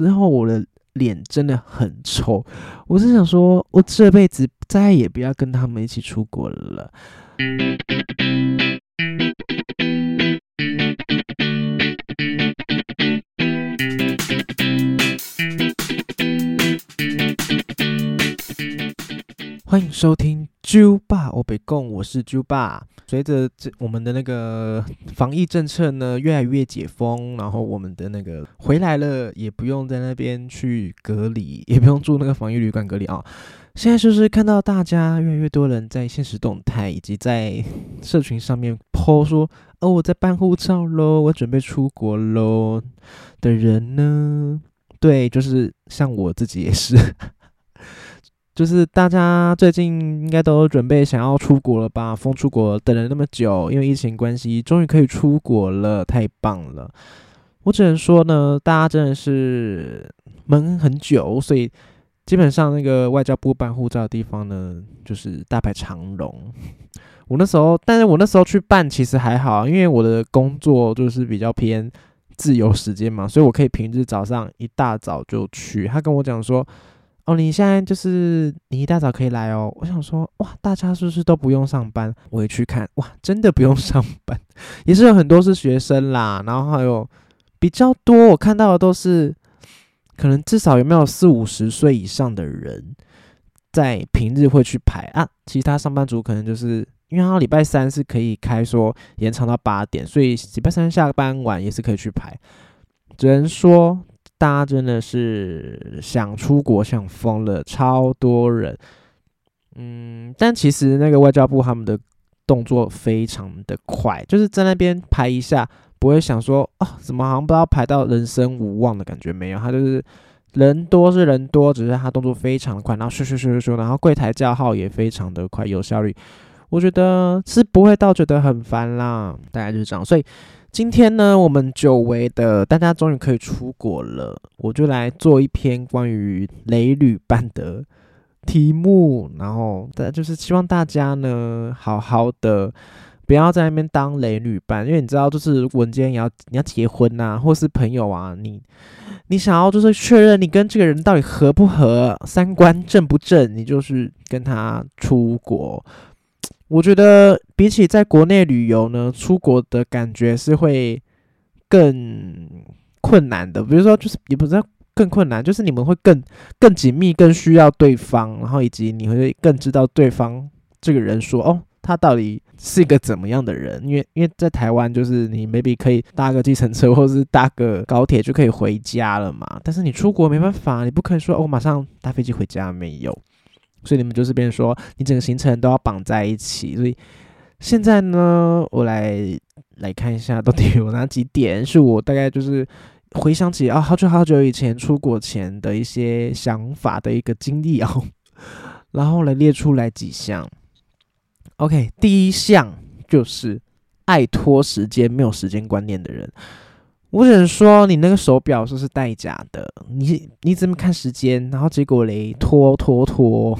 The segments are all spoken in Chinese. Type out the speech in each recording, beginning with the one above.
之后我的脸真的很臭，我是想说，我这辈子再也不要跟他们一起出国了。欢迎收听猪爸我北贡，我是猪爸。随着这我们的那个 防疫政策呢越来越解封，然后我们的那个回来了，也不用在那边去隔离，也不用住那个防疫旅馆隔离啊。现在就是看到大家越来越多人在现实动态以及在社群上面 po 说，哦，我在办护照喽，我准备出国喽的人呢，对，就是像我自己也是。就是大家最近应该都准备想要出国了吧？疯出国等了那么久，因为疫情关系，终于可以出国了，太棒了！我只能说呢，大家真的是闷很久，所以基本上那个外交部办护照的地方呢，就是大排长龙。我那时候，但是我那时候去办其实还好，因为我的工作就是比较偏自由时间嘛，所以我可以平日早上一大早就去。他跟我讲说。哦，你现在就是你一大早可以来哦。我想说，哇，大家是不是都不用上班？我也去看，哇，真的不用上班，也是有很多是学生啦。然后还有比较多，我看到的都是可能至少有没有四五十岁以上的人在平日会去排啊。其他上班族可能就是因为他礼拜三是可以开说延长到八点，所以礼拜三下班晚也是可以去排。只能说。大家真的是想出国想疯了，超多人。嗯，但其实那个外交部他们的动作非常的快，就是在那边排一下，不会想说哦，怎么好像不知道排到人生无望的感觉没有，他就是人多是人多，只是他动作非常的快，然后咻咻咻咻咻，然后柜台叫号也非常的快，有效率。我觉得是不会到觉得很烦啦，大概就是这样，所以。今天呢，我们久违的大家终于可以出国了，我就来做一篇关于雷旅伴的题目，然后大家就是希望大家呢好好的，不要在那边当雷旅伴，因为你知道，就是文件要你要结婚呐，或是朋友啊，你你想要就是确认你跟这个人到底合不合，三观正不正，你就是跟他出国。我觉得比起在国内旅游呢，出国的感觉是会更困难的。比如说，就是也不是更困难，就是你们会更更紧密，更需要对方，然后以及你会更知道对方这个人说哦，他到底是一个怎么样的人。因为因 为在台湾，就是你 maybe 可以搭个计程车或者是搭个高铁就可以回家了嘛。但是你出国没办法，你不可以说哦，马上搭飞机回家，没有。所以你们就是变成说，你整个行程都要绑在一起。所以现在呢，我来来看一下，到底有哪几点是我大概就是回想起啊，好久好久以前出国前的一些想法的一个经历啊，然后来列出来几项。OK，第一项就是爱拖时间、没有时间观念的人。我只能说，你那个手表是不是带假的？你你怎么看时间？然后结果嘞，拖拖拖。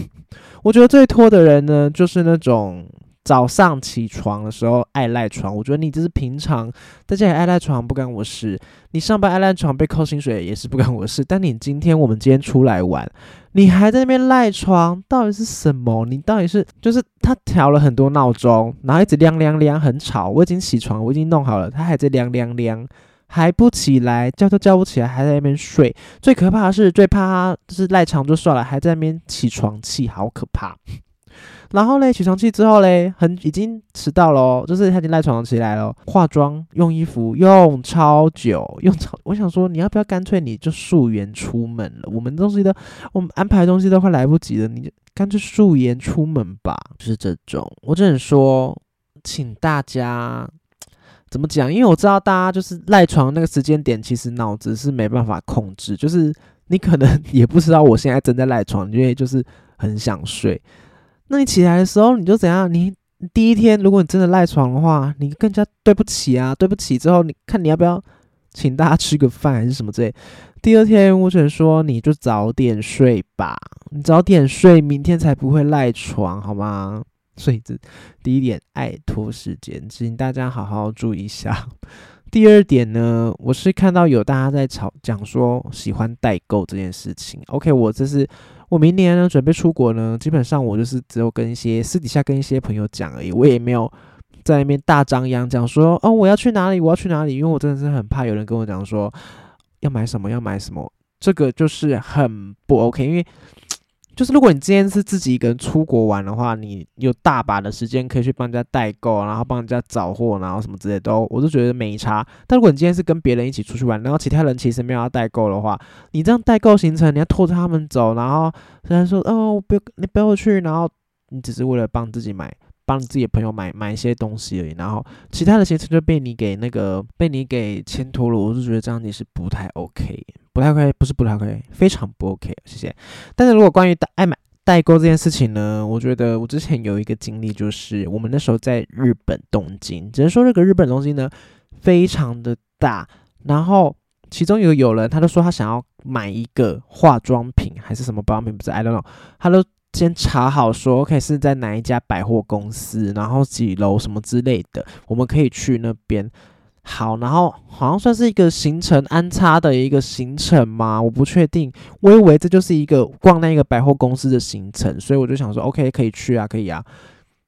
我觉得最拖的人呢，就是那种早上起床的时候爱赖床。我觉得你这是平常在家里爱赖床不干我事，你上班爱赖床被扣薪水也是不干我事。但你今天我们今天出来玩，你还在那边赖床，到底是什么？你到底是就是他调了很多闹钟，然后一直亮亮亮，很吵。我已经起床，我已经弄好了，他还在亮亮亮。还不起来，叫都叫不起来，还在那边睡。最可怕的是，最怕就是赖床就算了，还在那边起床气，好可怕。然后嘞，起床气之后嘞，很已经迟到了，就是他已经赖床起来了，化妆、用衣服用超久，用超。我想说，你要不要干脆你就素颜出门了？我们东西都，我们安排东西都快来不及了，你就干脆素颜出门吧。就是这种，我只能说，请大家。怎么讲？因为我知道大家就是赖床那个时间点，其实脑子是没办法控制。就是你可能也不知道我现在正在赖床，因为就是很想睡。那你起来的时候，你就怎样？你第一天如果你真的赖床的话，你更加对不起啊！对不起之后，你看你要不要请大家吃个饭还是什么之类？第二天我只能说，你就早点睡吧，你早点睡，明天才不会赖床，好吗？所以这第一点，爱拖时间，请大家好好注意一下。第二点呢，我是看到有大家在吵讲说喜欢代购这件事情。OK，我这是我明年呢准备出国呢，基本上我就是只有跟一些私底下跟一些朋友讲而已，我也没有在那边大张扬讲说哦我要去哪里我要去哪里，因为我真的是很怕有人跟我讲说要买什么要买什么，这个就是很不 OK，因为。就是如果你今天是自己一个人出国玩的话，你有大把的时间可以去帮人家代购，然后帮人家找货，然后什么之类都，我就觉得没差。但如果你今天是跟别人一起出去玩，然后其他人其实没有要代购的话，你这样代购行程，你要拖着他们走，然后虽然说哦，不要你不要去，然后你只是为了帮自己买。帮自己的朋友买买一些东西而已，然后其他的行程就被你给那个被你给牵拖了，我就觉得这样你是不太 OK，不太 OK，不是不太 OK，非常不 OK，谢谢。但是如果关于代爱买代购这件事情呢，我觉得我之前有一个经历，就是我们那时候在日本东京，只能说这个日本东京呢非常的大，然后其中有有人他就说他想要买一个化妆品还是什么保养品，不是 I don't know，他都。先查好说，OK 是在哪一家百货公司，然后几楼什么之类的，我们可以去那边。好，然后好像算是一个行程安插的一个行程嘛？我不确定，我以为这就是一个逛那个百货公司的行程，所以我就想说，OK 可以去啊，可以啊。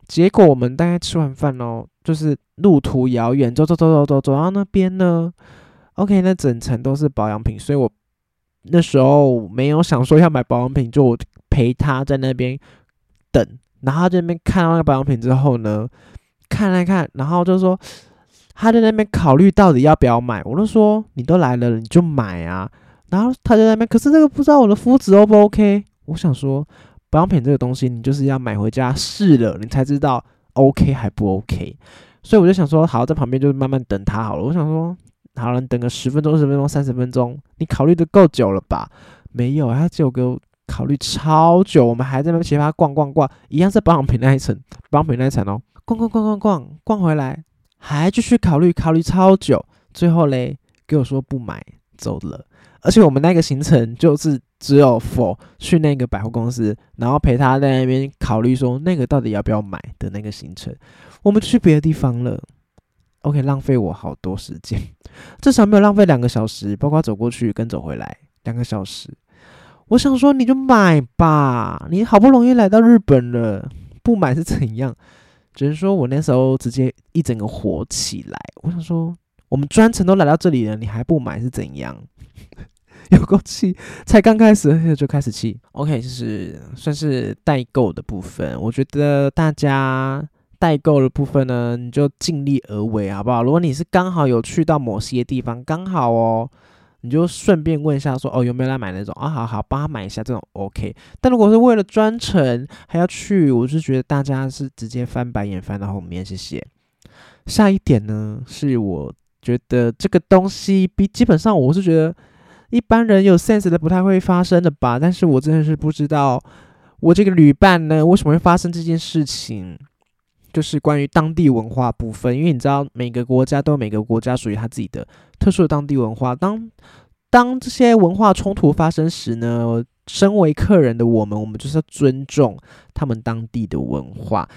结果我们大概吃完饭哦，就是路途遥远，走走走走走走到那边呢，OK 那整层都是保养品，所以我那时候没有想说要买保养品，就。陪他在那边等，然后在那边看到那个保养品之后呢，看来看，然后就说他在那边考虑到底要不要买。我就说你都来了，你就买啊。然后他在那边，可是这个不知道我的肤质 O 不 OK。我想说保养品这个东西，你就是要买回家试了，你才知道 OK 还不 OK。所以我就想说，好在旁边就慢慢等他好了。我想说，好了，等个十分钟、二十分钟、三十分钟，你考虑的够久了吧？没有，他只有给我。考虑超久，我们还在那边奇葩逛逛逛，一样是保养品那一层，保养品那一层哦，逛逛逛逛逛逛回来，还继续考虑，考虑超久，最后嘞给我说不买走了。而且我们那个行程就是只有 for 去那个百货公司，然后陪他在那边考虑说那个到底要不要买的那个行程，我们去别的地方了。OK，浪费我好多时间，至少没有浪费两个小时，包括走过去跟走回来两个小时。我想说，你就买吧，你好不容易来到日本了，不买是怎样？只是说我那时候直接一整个火起来。我想说，我们专程都来到这里了，你还不买是怎样？有够气，才刚开始就开始气。OK，就是算是代购的部分，我觉得大家代购的部分呢，你就尽力而为，好不好？如果你是刚好有去到某些地方，刚好哦。你就顺便问一下，说哦有没有来买那种啊？好好帮他买一下这种 OK。但如果是为了专程还要去，我是觉得大家是直接翻白眼翻到后面，谢谢。下一点呢，是我觉得这个东西比基本上我是觉得一般人有 sense 的不太会发生的吧。但是我真的是不知道我这个旅伴呢为什么会发生这件事情。就是关于当地文化部分，因为你知道每个国家都有每个国家属于他自己的特殊的当地文化。当当这些文化冲突发生时呢，身为客人的我们，我们就是要尊重他们当地的文化。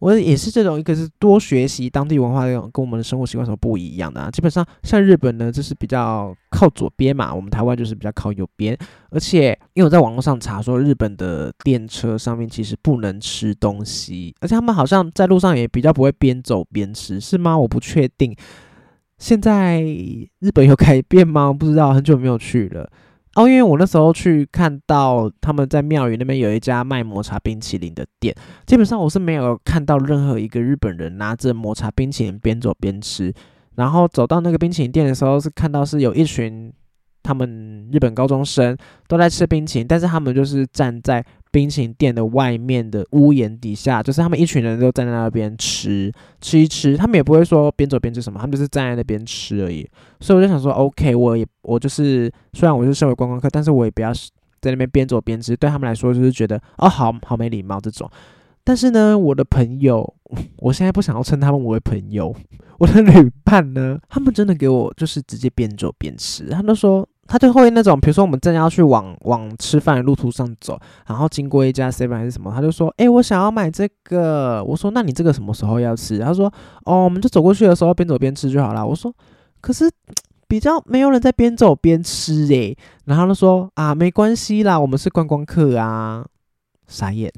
我也是这种，一个是多学习当地文化，跟我们的生活习惯什么不一样的啊。基本上像日本呢，就是比较靠左边嘛，我们台湾就是比较靠右边。而且因为我在网络上查说，日本的电车上面其实不能吃东西，而且他们好像在路上也比较不会边走边吃，是吗？我不确定。现在日本有改变吗？不知道，很久没有去了。哦，因为我那时候去看到他们在庙宇那边有一家卖抹茶冰淇淋的店，基本上我是没有看到任何一个日本人拿着抹茶冰淇淋边走边吃。然后走到那个冰淇淋店的时候，是看到是有一群他们日本高中生都在吃冰淇淋，但是他们就是站在。冰淇淋店的外面的屋檐底下，就是他们一群人都站在那边吃吃一吃，他们也不会说边走边吃什么，他们就是站在那边吃而已。所以我就想说，OK，我也我就是虽然我是身为观光客，但是我也不要在那边边走边吃，对他们来说就是觉得哦，好好没礼貌这种。但是呢，我的朋友，我现在不想要称他们为朋友，我的旅伴呢，他们真的给我就是直接边走边吃，他们说。他就会那种，比如说我们正要去往往吃饭的路途上走，然后经过一家 seven 还是什么，他就说：“哎，我想要买这个。”我说：“那你这个什么时候要吃？”他说：“哦，我们就走过去的时候边走边吃就好了。”我说：“可是比较没有人在边走边吃诶。然后他说啊，没关系啦，我们是观光客啊，傻眼。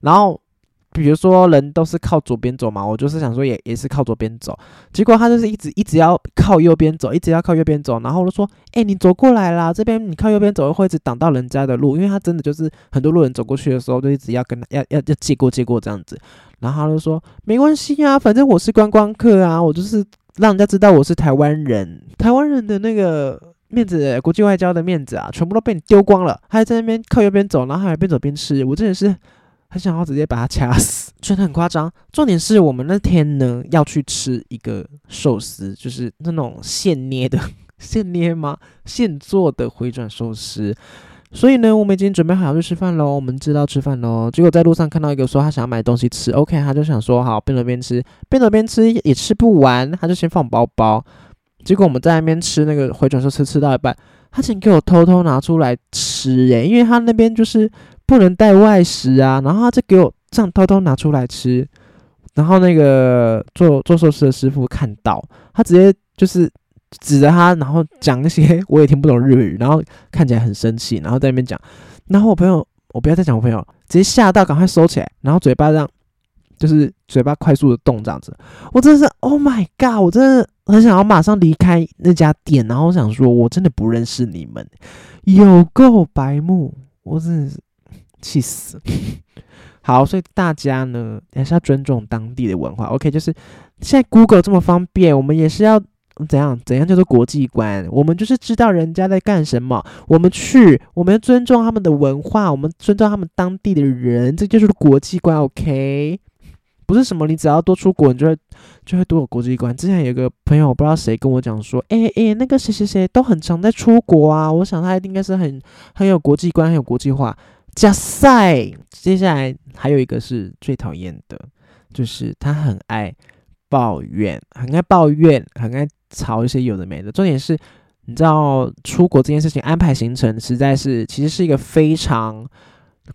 然后。比如说人都是靠左边走嘛，我就是想说也也是靠左边走，结果他就是一直一直要靠右边走，一直要靠右边走，然后我就说，哎，你走过来啦，这边你靠右边走会一直挡到人家的路，因为他真的就是很多路人走过去的时候就一直要跟他要要要借过借过这样子，然后他就说没关系啊，反正我是观光客啊，我就是让人家知道我是台湾人，台湾人的那个面子，国际外交的面子啊，全部都被你丢光了，还在那边靠右边走，然后还边走边吃，我真的是。很想要直接把他掐死，觉得很夸张。重点是我们那天呢要去吃一个寿司，就是那种现捏的、现捏吗？现做的回转寿司。所以呢，我们已经准备好要去吃饭喽。我们知道吃饭喽。结果在路上看到一个说他想要买东西吃，OK，他就想说好边走边吃，边走边吃也吃不完，他就先放包包。结果我们在那边吃那个回转寿司，吃到一半，他竟给我偷偷拿出来吃，诶，因为他那边就是。不能带外食啊，然后他就给我这样偷偷拿出来吃，然后那个做做寿司的师傅看到，他直接就是指着他，然后讲一些 我也听不懂日语，然后看起来很生气，然后在那边讲，然后我朋友，我不要再讲我朋友，直接吓到，赶快收起来，然后嘴巴这样，就是嘴巴快速的动这样子，我真的是 Oh my God，我真的很想要马上离开那家店，然后我想说，我真的不认识你们，有够白目，我真的是。气死！好，所以大家呢还是要尊重当地的文化。OK，就是现在 Google 这么方便，我们也是要怎样怎样叫做国际观？我们就是知道人家在干什么，我们去，我们尊重他们的文化，我们尊重他们当地的人，这就是国际观。OK，不是什么你只要多出国，你就会就会多有国际观。之前有个朋友，我不知道谁跟我讲说，哎哎，那个谁谁谁都很常在出国啊，我想他一定应该是很很有国际观，很有国际化。加赛，接下来还有一个是最讨厌的，就是他很爱抱怨，很爱抱怨，很爱吵一些有的没的。重点是，你知道出国这件事情安排行程，实在是其实是一个非常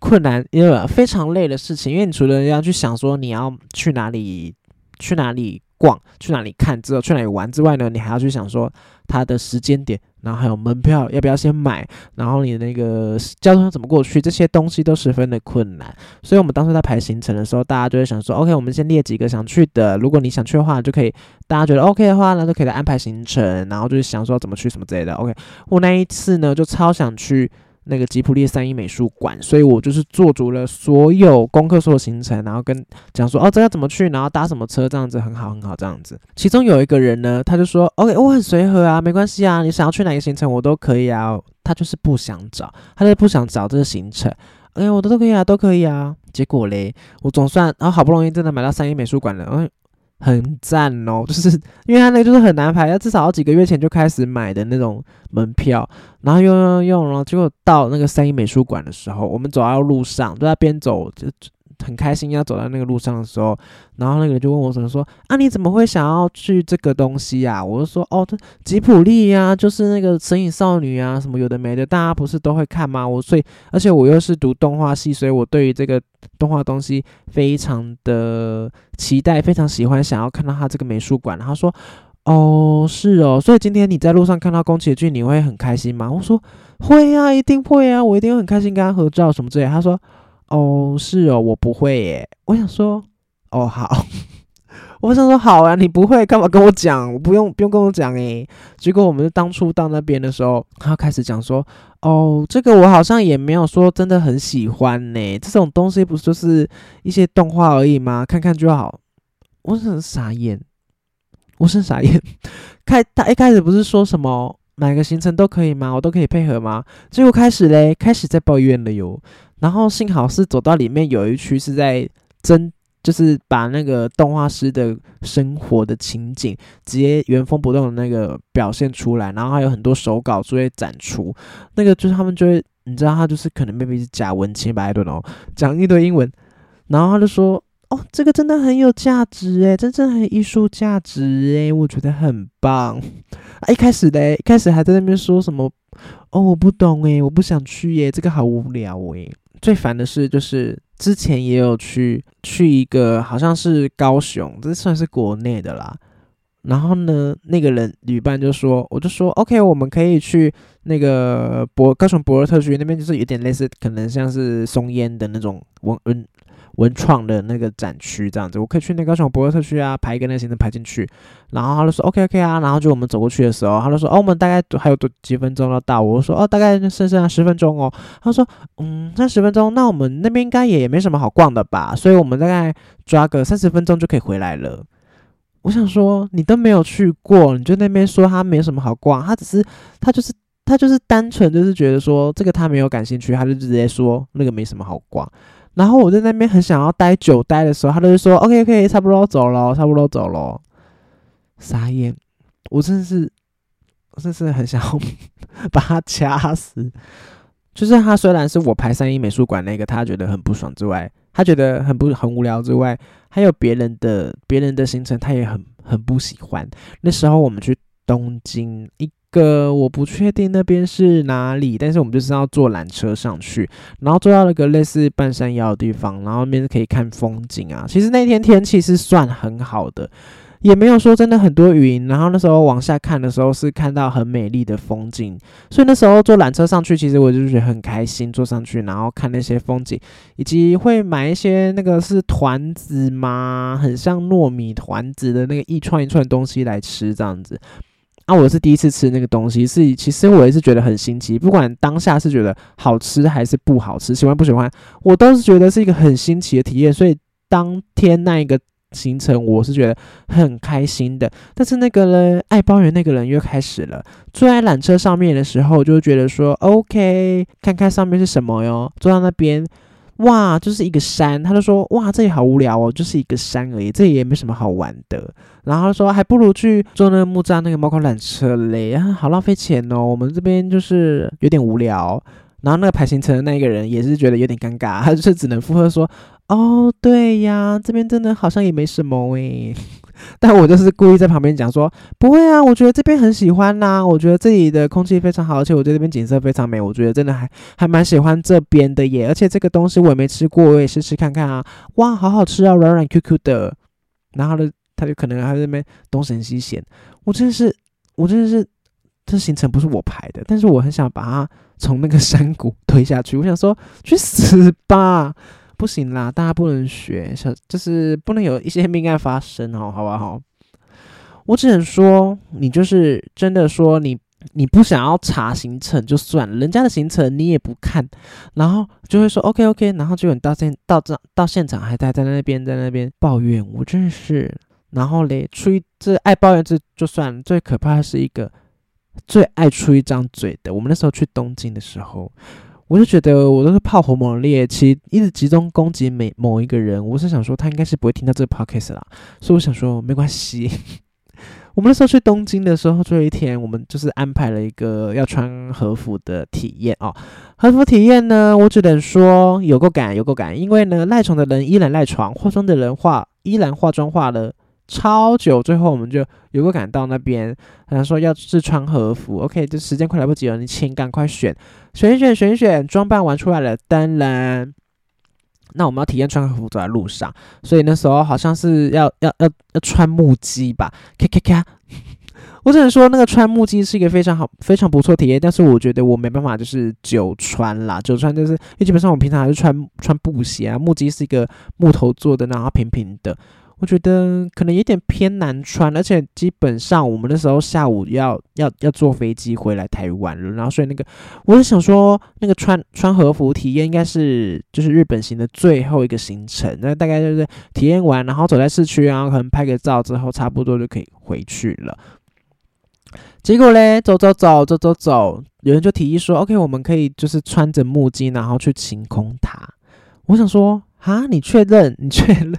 困难，因为非常累的事情。因为你除了要去想说你要去哪里，去哪里逛，去哪里看，之后去哪里玩之外呢，你还要去想说它的时间点。然后还有门票要不要先买？然后你那个交通怎么过去？这些东西都十分的困难。所以我们当时在排行程的时候，大家就会想说：OK，我们先列几个想去的。如果你想去的话，就可以大家觉得 OK 的话呢，就可以来安排行程。然后就是想说怎么去什么之类的。OK，我那一次呢就超想去。那个吉普力三一美术馆，所以我就是做足了所有功课、所有行程，然后跟讲说哦，这要怎么去，然后搭什么车，这样子很好，很好，这样子。其中有一个人呢，他就说：“OK，我很随和啊，没关系啊，你想要去哪个行程，我都可以啊。”他就是不想找，他就不想找这个行程。哎，我的都可以啊，都可以啊。结果嘞，我总算，然后好不容易真的买到三一美术馆了，嗯。很赞哦，就是因为他那个就是很难排，要至少要几个月前就开始买的那种门票，然后用用用，然后结果到那个三一美术馆的时候，我们走到路上，就在边走就。很开心要走在那个路上的时候，然后那个人就问我怎么说啊？你怎么会想要去这个东西啊？我就说哦，这吉普力呀，就是那个神隐少女啊，什么有的没的，大家不是都会看吗？我所以而且我又是读动画系，所以我对于这个动画东西非常的期待，非常喜欢，想要看到他这个美术馆。他说哦，是哦，所以今天你在路上看到宫崎骏，你会很开心吗？我说会啊，一定会啊，我一定会很开心跟他合照什么之类。他说。哦，是哦，我不会耶。我想说，哦好，我想说好啊，你不会干嘛跟我讲？我不用不用跟我讲诶。结果我们当初到那边的时候，他开始讲说，哦，这个我好像也没有说真的很喜欢呢。这种东西不就是一些动画而已吗？看看就好。我是很傻眼，我是傻眼。开他一开始不是说什么哪个行程都可以吗？我都可以配合吗？结果开始嘞，开始在抱怨了哟。然后幸好是走到里面有一区是在真，就是把那个动画师的生活的情景直接原封不动的那个表现出来，然后还有很多手稿就会展出，那个就是他们就会，你知道他就是可能被逼是假文青吧，I don't know，讲一堆英文，然后他就说，哦，这个真的很有价值诶，真正很有艺术价值诶，我觉得很棒。啊，一开始嘞，一开始还在那边说什么，哦，我不懂诶，我不想去耶，这个好无聊诶。最烦的是，就是之前也有去去一个，好像是高雄，这算是国内的啦。然后呢，那个人旅伴就说，我就说 OK，我们可以去那个博高雄博尔特区那边，就是有点类似，可能像是松烟的那种文文文创的那个展区这样子，我可以去那个高雄博尔特区啊，排一个那个行程排进去。然后他就说 OK OK 啊，然后就我们走过去的时候，他就说哦，我们大概还有多几分钟要到。我说哦，大概剩下十分钟哦。他说嗯，那十分钟，那我们那边应该也没什么好逛的吧，所以我们大概抓个三十分钟就可以回来了。我想说，你都没有去过，你就那边说他没什么好逛，他只是他就是他就是单纯就是觉得说这个他没有感兴趣，他就直接说那个没什么好逛。然后我在那边很想要待久待的时候，他就说 OK OK，差不多走了，差不多走了。傻眼，我真的是，我真是很想要 把他掐死。就是他虽然是我排三一美术馆那个，他觉得很不爽之外。他觉得很不很无聊之外，还有别人的别人的行程，他也很很不喜欢。那时候我们去东京，一个我不确定那边是哪里，但是我们就是要坐缆车上去，然后坐到那个类似半山腰的地方，然后那边可以看风景啊。其实那天天气是算很好的。也没有说真的很多云，然后那时候往下看的时候是看到很美丽的风景，所以那时候坐缆车上去，其实我就觉得很开心，坐上去然后看那些风景，以及会买一些那个是团子吗？很像糯米团子的那个一串一串东西来吃这样子。啊，我是第一次吃那个东西，是其实我也是觉得很新奇，不管当下是觉得好吃还是不好吃，喜欢不喜欢，我都是觉得是一个很新奇的体验，所以当天那一个。行程我是觉得很开心的，但是那个呢，爱包圆那个人又开始了。坐在缆车上面的时候，就觉得说 OK，看看上面是什么哟。坐到那边，哇，就是一个山。他就说哇，这里好无聊哦，就是一个山而已，这里也没什么好玩的。然后他说还不如去坐那个木栅那个猫空缆车嘞，啊，好浪费钱哦。我们这边就是有点无聊。然后那个排行程的那个人也是觉得有点尴尬，他就是只能附和说。哦，对呀，这边真的好像也没什么诶。但我就是故意在旁边讲说，不会啊，我觉得这边很喜欢呐，我觉得这里的空气非常好，而且我觉得这边景色非常美，我觉得真的还还蛮喜欢这边的耶。而且这个东西我也没吃过，我也试吃看看啊。哇，好好吃啊，软软 Q Q 的。然后呢，他就可能还在那边东神西嫌。我真的是，我真的是，这行程不是我排的，但是我很想把它从那个山谷 推下去。我想说，去死吧！不行啦，大家不能学，小就是不能有一些命案发生哦，好不好？我只能说，你就是真的说你你不想要查行程就算了，人家的行程你也不看，然后就会说 OK OK，然后就你到现到这到现场还待在那边在那边抱怨，我真是，然后嘞，出于这爱抱怨这就算了，最可怕的是一个最爱出一张嘴的。我们那时候去东京的时候。我就觉得我都是炮火猛烈，其一直集中攻击每某一个人。我是想说他应该是不会听到这个 podcast 啦，所以我想说没关系。我们那时候去东京的时候，最后一天我们就是安排了一个要穿和服的体验哦。和服体验呢，我只能说有够赶，有够赶，因为呢赖床的人依然赖床，化妆的人化依然化妆化了。超久，最后我们就有个赶到那边，他说要是穿和服，OK，这时间快来不及了，你请赶快选，选选，选选，装扮完出来了，当然，那我们要体验穿和服走在路上，所以那时候好像是要要要要穿木屐吧，咔咔咔，我只能说那个穿木屐是一个非常好、非常不错体验，但是我觉得我没办法就是久穿啦，久穿就是因为基本上我平常还是穿穿布鞋啊，木屐是一个木头做的，然后平平的。我觉得可能有点偏难穿，而且基本上我们那时候下午要要要坐飞机回来台湾了，然后所以那个我是想说，那个穿穿和服体验应该是就是日本行的最后一个行程，那大概就是体验完，然后走在市区，然后可能拍个照之后，差不多就可以回去了。结果嘞，走走走走走走，有人就提议说，OK，我们可以就是穿着木屐，然后去晴空塔。我想说。啊！你确认？你确认？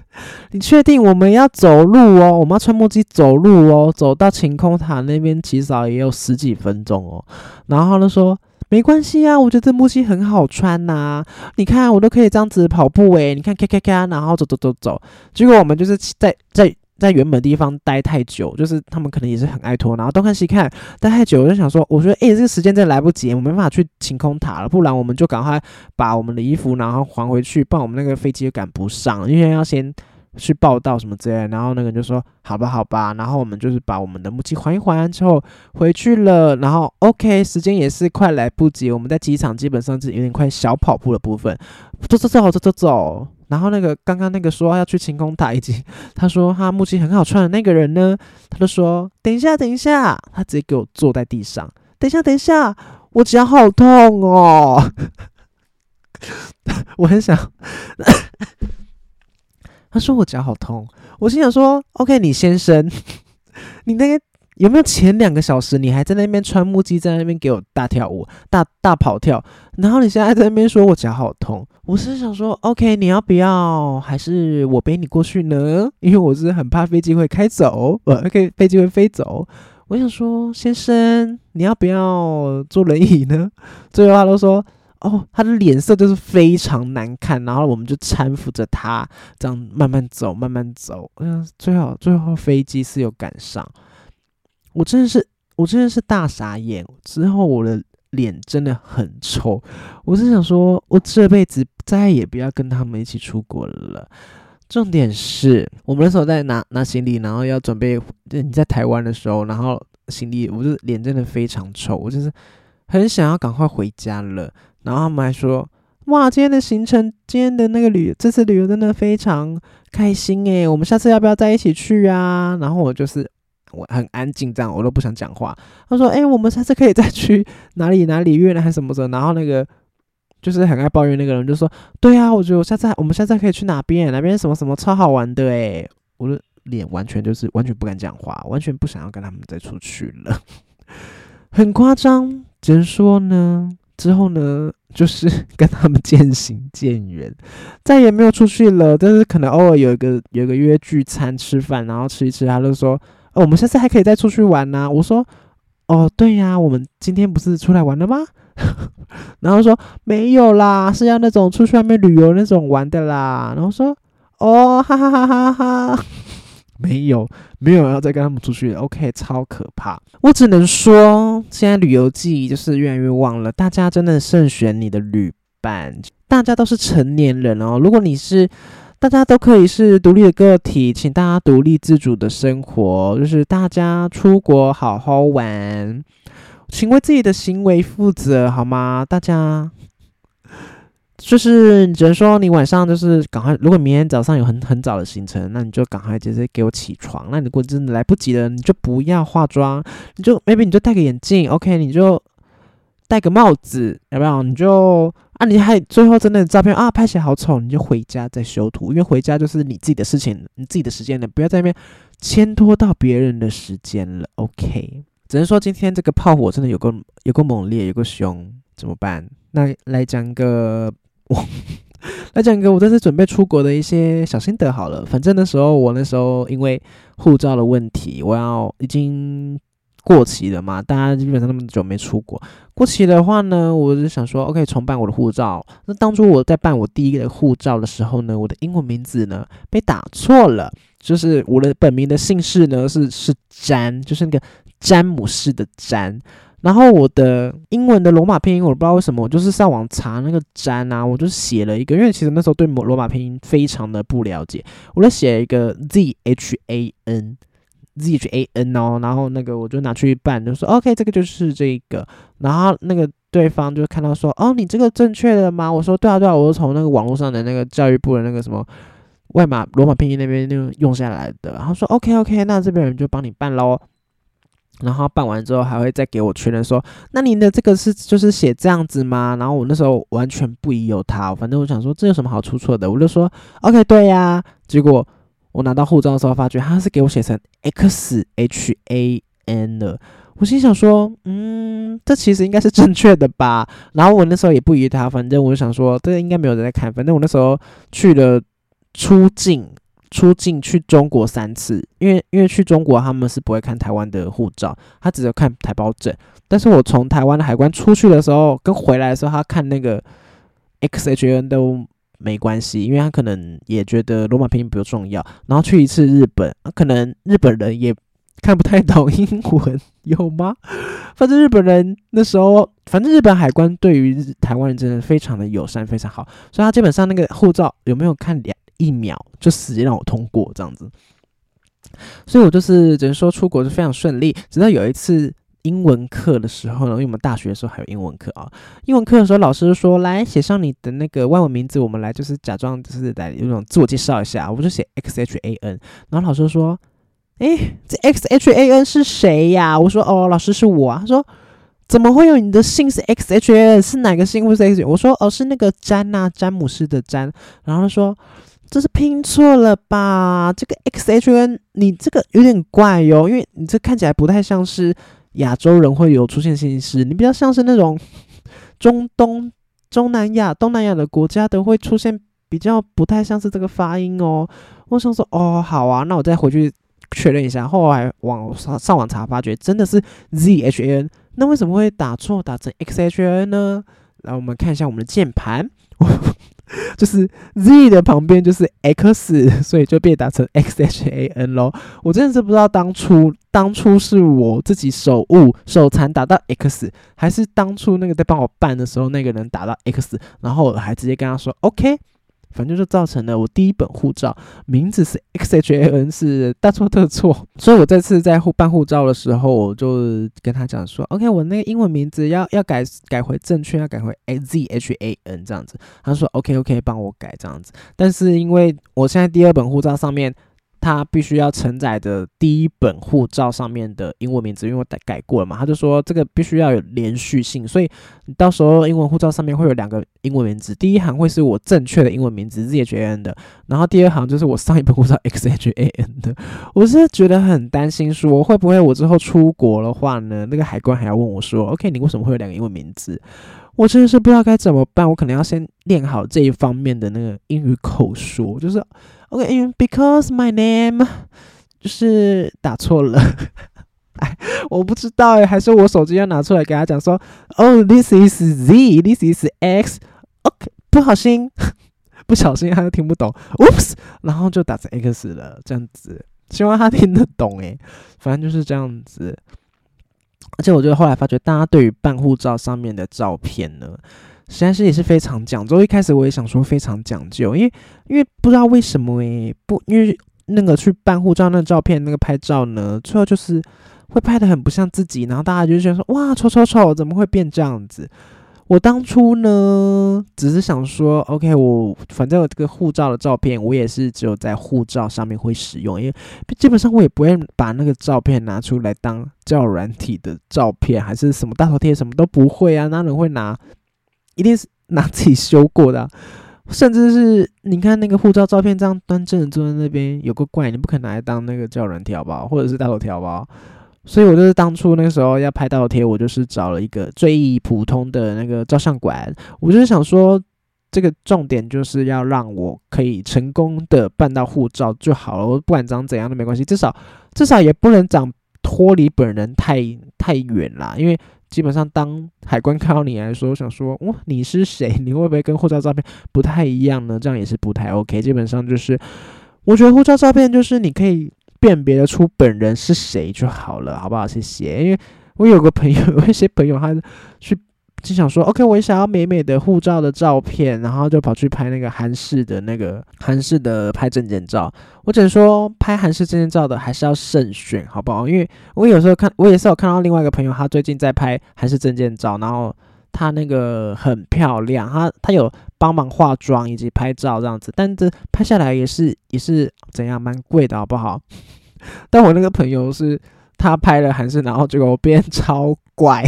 你确定我们要走路哦？我们要穿木屐走路哦，走到晴空塔那边至少也有十几分钟哦。然后他说没关系啊，我觉得木屐很好穿呐。你看我都可以这样子跑步诶，你看咔咔咔，然后走走走走。结果我们就是在在。在原本地方待太久，就是他们可能也是很爱拖，然后东看西看，待太久，我就想说，我觉得，哎，这个时间真的来不及，我没办法去晴空塔了，不然我们就赶快把我们的衣服然后还回去，不然我们那个飞机又赶不上，因为要先去报道什么之类，然后那个人就说好吧好吧，然后我们就是把我们的木屐还一还之后回去了，然后 OK 时间也是快来不及，我们在机场基本上是有点快小跑步的部分，走走走走走走，然后那个刚刚那个说要去晴空塔以及 他说他木屐很好穿的那个人呢，他就说等一下等一下，他直接给我坐在地上，等一下等一下，我脚好痛哦，我很想。他说我脚好痛，我心想说，OK，你先生，你那个有没有前两个小时你还在那边穿木屐，在那边给我大跳舞、大大跑跳，然后你现在在那边说我脚好痛，我是想说，OK，你要不要还是我背你过去呢？因为我是很怕飞机会开走，呃，OK，飞机会飞走。我想说，先生，你要不要坐轮椅呢？最后他都说。哦，他的脸色就是非常难看，然后我们就搀扶着他，这样慢慢走，慢慢走。嗯，最后最后飞机是有赶上，我真的是我真的是大傻眼。之后我的脸真的很臭，我是想说，我这辈子再也不要跟他们一起出国了。重点是我们那时候在拿拿行李，然后要准备，就你在台湾的时候，然后行李，我就脸真的非常臭，我就是很想要赶快回家了。然后他们还说：“哇，今天的行程，今天的那个旅，这次旅游真的非常开心诶，我们下次要不要在一起去啊？”然后我就是我很安静，这样我都不想讲话。他说：“哎，我们下次可以再去 哪里哪里越南还是什么时候？”然后那个就是很爱抱怨那个人就说：“对啊，我觉得我下次我们下次可以去哪边？哪边什么什么超好玩的诶。我的脸完全就是完全不敢讲话，完全不想要跟他们再出去了，很夸张。只能说呢。之后呢，就是 跟他们渐行渐远，再也没有出去了。但是可能偶尔有一个有一个约聚餐吃饭，然后吃一吃，他就说：“我们下次还可以再出去玩呢。”我说：“哦，对呀，我们今天不是出来玩了吗？” 然后说：“没有啦，是要那种出去外面旅游那种玩的啦。”然后说：“哦，哈哈哈哈哈。”没有，没有要再跟他们出去了。OK，超可怕。我只能说，现在旅游季就是越来越旺了。大家真的慎选你的旅伴。大家都是成年人哦。如果你是，大家都可以是独立的个体，请大家独立自主的生活。就是大家出国好好玩，请为自己的行为负责，好吗？大家。就是只能说你晚上就是赶快，如果明天早上有很很早的行程，那你就赶快直接给我起床。那你如果真的来不及了，你就不要化妆，你就 maybe 你就戴个眼镜，OK，你就戴个帽子，要不要？你就啊，你还最后真的照片啊拍起来好丑，你就回家再修图，因为回家就是你自己的事情，你自己的时间了，不要在那边牵拖到别人的时间了，OK。只能说今天这个炮火真的有个有个猛烈，有个凶，怎么办？那来讲个。我 来讲一个我这次准备出国的一些小心得好了。反正那时候我那时候因为护照的问题，我要已经过期了嘛。大家基本上那么久没出国，过期的话呢，我就想说，OK，重办我的护照。那当初我在办我第一个护照的时候呢，我的英文名字呢被打错了，就是我的本名的姓氏呢是是詹，就是那个詹姆士的詹。然后我的英文的罗马拼音，我不知道为什么，我就是上网查那个“詹”啊，我就写了一个，因为其实那时候对罗马拼音非常的不了解，我就写一个 Z H A N ZHAN 哦，然后那个我就拿去办，就说 OK，这个就是这个，然后那个对方就看到说，哦，你这个正确的吗？我说对啊对啊，我是从那个网络上的那个教育部的那个什么外码罗马拼音那边那个用下来的，然后说 OK OK，那这边人就帮你办喽。然后办完之后还会再给我确认说，那您的这个是就是写这样子吗？然后我那时候完全不疑有他，反正我想说这有什么好出错的，我就说 OK 对呀。结果我拿到护照的时候发觉他是给我写成 X H A N 的，我心想说，嗯，这其实应该是正确的吧。然后我那时候也不疑他，反正我就想说这应该没有人在看，反正我那时候去了出境。出境去中国三次，因为因为去中国他们是不会看台湾的护照，他只有看台胞证。但是我从台湾的海关出去的时候跟回来的时候，他看那个 X H N 都没关系，因为他可能也觉得罗马拼音比较重要。然后去一次日本，可能日本人也看不太懂 英文，有吗？反正日本人那时候，反正日本海关对于台湾人真的非常的友善，非常好，所以他基本上那个护照有没有看两。一秒就直接让我通过这样子。所以我就是只能说出国是非常顺利。直到有一次英文课的时候呢，因为我们大学的时候还有英文课啊，英文课的时候老师说来写上你的那个外文名字，我们来就是假装就是来有种自我介绍一下，我就写 X H A N，然后老师说，诶，这 X H A N 是谁呀？我说哦，老师是我啊。他说怎么会有你的姓是 X H A N？是哪个姓？或是 X？我说哦，是那个詹呐，詹姆斯的詹。然后他说。这是拼错了吧？这个 X H N，你这个有点怪哟，因为你这看起来不太像是亚洲人会有出现姓氏，你比较像是那种 中东、中南亚、东南亚的国家的会出现，比较不太像是这个发音哦。我想说，哦，好啊，那我再回去确认一下。后来网上上网查，发觉真的是 Z H N，那为什么会打错，打成 X H N 呢？来，我们看一下我们的键盘。就是 Z 的旁边就是 X，所以就被打成 X H A N 咯。我真的是不知道当初当初是我自己手误手残打到 X，还是当初那个在帮我办的时候那个人打到 X，然后我还直接跟他说 OK。反正就造成了我第一本护照名字是 X H A N 是大错特错，所以我这次在护办护照的时候，我就跟他讲说，OK，我那个英文名字要要改改回正确，要改回 A Z H A N 这样子。他说 OK OK，帮我改这样子。但是因为我现在第二本护照上面。他必须要承载的第一本护照上面的英文名字，因为我改改过了嘛，他就说这个必须要有连续性，所以你到时候英文护照上面会有两个英文名字，第一行会是我正确的英文名字 Z H A N 的，然后第二行就是我上一本护照 X H A N 的。我是觉得很担心，说会不会我之后出国的话呢，那个海关还要问我说，OK，你为什么会有两个英文名字？我真的是不知道该怎么办，我可能要先练好这一方面的那个英语口说，就是。OK，因为 because my name 就是打错了，哎，我不知道哎，还是我手机要拿出来给他讲说，Oh, this is Z, this is X. OK，不小心，不小心他就听不懂，Oops，然后就打成 X 了，这样子，希望他听得懂哎，反正就是这样子。而且我觉得后来发觉，大家对于办护照上面的照片呢。实在是也是非常讲究。一开始我也想说非常讲究，因为因为不知道为什么诶，不因为那个去办护照那照片那个拍照呢，最后就是会拍的很不像自己，然后大家就觉得说哇丑丑丑，怎么会变这样子？我当初呢只是想说，OK，我反正我这个护照的照片我也是只有在护照上面会使用，因为基本上我也不会把那个照片拿出来当交友软体的照片，还是什么大头贴什么都不会啊，哪人会拿？一定是拿自己修过的，甚至是你看那个护照照片，这样端正的坐在那边，有个怪，你不可能拿来当那个叫人条包，或者是大头条吧。所以我就是当初那个时候要拍大头贴，我就是找了一个最普通的那个照相馆，我就是想说，这个重点就是要让我可以成功的办到护照就好了，我不管长怎样都没关系，至少至少也不能长脱离本人太太远啦，因为。基本上，当海关看到你来说，想说哇，你是谁？你会不会跟护照照片不太一样呢？这样也是不太 OK。基本上就是，我觉得护照照片就是你可以辨别得出本人是谁就好了，好不好？谢谢。因为我有个朋友，有一些朋友他去。就想说，OK，我也想要美美的护照的照片，然后就跑去拍那个韩式的那个韩式的拍证件照。我只能说，拍韩式证件照的还是要慎选，好不好？因为我有时候看，我也是有看到另外一个朋友，他最近在拍韩式证件照，然后他那个很漂亮，他他有帮忙化妆以及拍照这样子，但这拍下来也是也是怎样，蛮贵的，好不好？但我那个朋友是他拍了韩式，然后结果变超怪。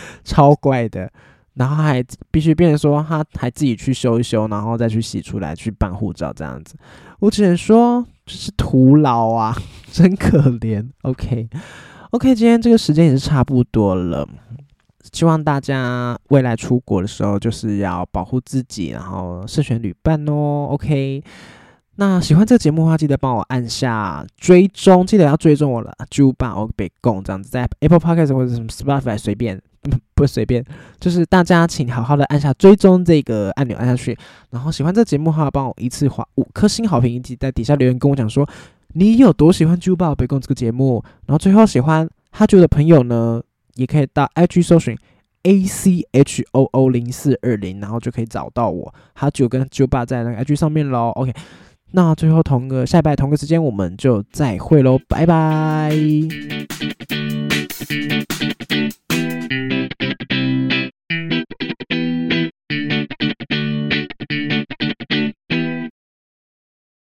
超怪的，然后还必须变成说他还自己去修一修，然后再去洗出来去办护照这样子，我只能说就是徒劳啊，真可怜。OK，OK，今天这个时间也是差不多了，希望大家未来出国的时候就是要保护自己，然后慎选旅伴哦。OK。那喜欢这个节目的话，记得帮我按下追踪，记得要追踪我了。就把我被供这样子，在 Apple Podcast 或者什么 Spotify 随便，不随便，就是大家请好好的按下追踪这个按钮按下去。然后喜欢这个节目的话，帮我一次划五颗星好评，以及在底下留言跟我讲说你有多喜欢《就把我被供》这个节目。然后最后喜欢哈啾的朋友呢，也可以到 IG 搜寻。A C H O O 零四二零，然后就可以找到我。好久跟九爸在那个 IG 上面喽。OK，那最后同个下拜同个时间我们就再会喽，拜拜。Thank you.